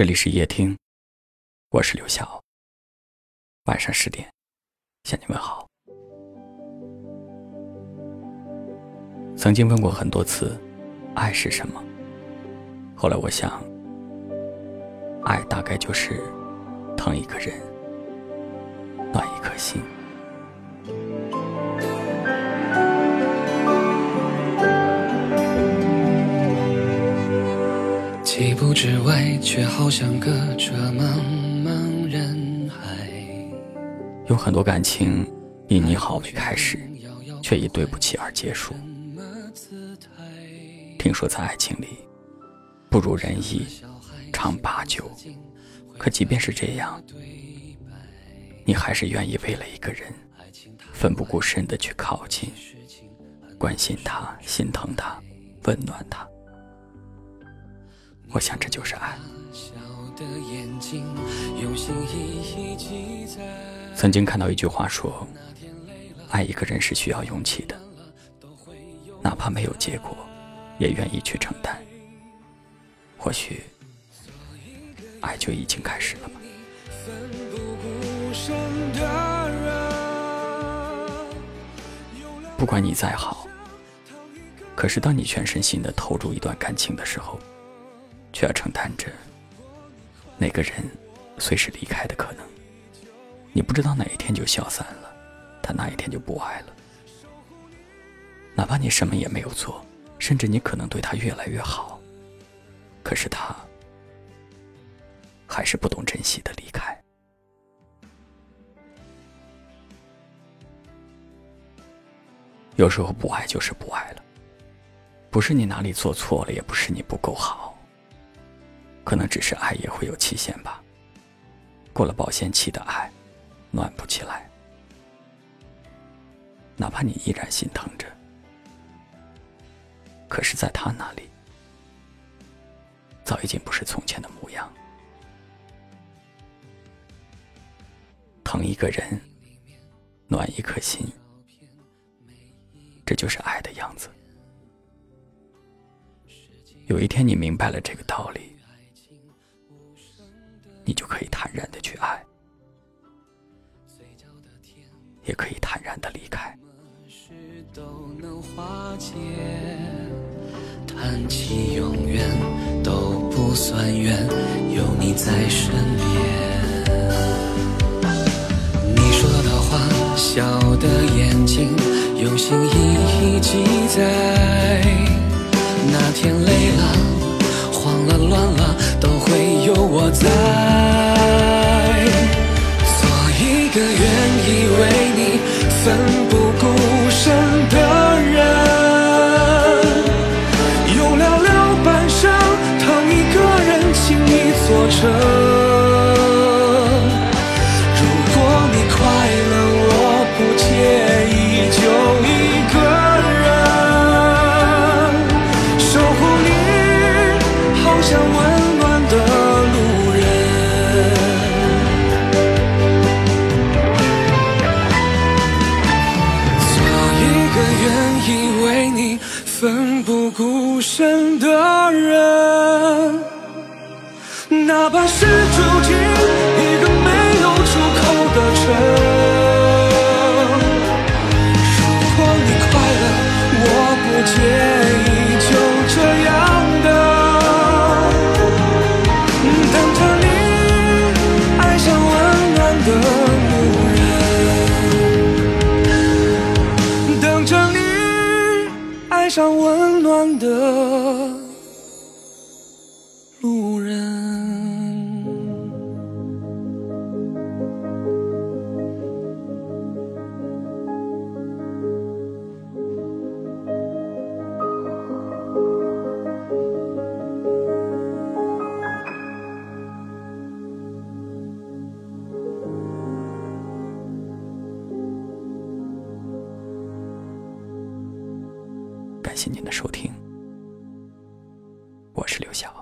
这里是夜听，我是刘晓。晚上十点，向你问好。曾经问过很多次，爱是什么？后来我想，爱大概就是疼一个人，暖一颗心。几步之外，却好像隔着茫茫人海。有很多感情以你好为开始，却以对不起而结束。听说在爱情里，不如人意长八九。可即便是这样，你还是愿意为了一个人，奋不顾身的去靠近，关心他，心疼他，温暖他。我想这就是爱。曾经看到一句话说，爱一个人是需要勇气的，哪怕没有结果，也愿意去承担。或许，爱就已经开始了吧。不管你再好，可是当你全身心的投入一段感情的时候，却要承担着那个人随时离开的可能。你不知道哪一天就消散了，他哪一天就不爱了。哪怕你什么也没有做，甚至你可能对他越来越好，可是他还是不懂珍惜的离开。有时候不爱就是不爱了，不是你哪里做错了，也不是你不够好。可能只是爱也会有期限吧。过了保鲜期的爱，暖不起来。哪怕你依然心疼着，可是，在他那里，早已经不是从前的模样。疼一个人，暖一颗心，这就是爱的样子。有一天，你明白了这个道理。坦然的去爱，也可以坦然的离开。谈起永远都不算远，有你在身边。你说的话，笑的眼睛，用心一一记载。那天累了，慌了，乱了，都会有我在。奋不顾身的人，哪怕是注定谢您的收听，我是刘晓。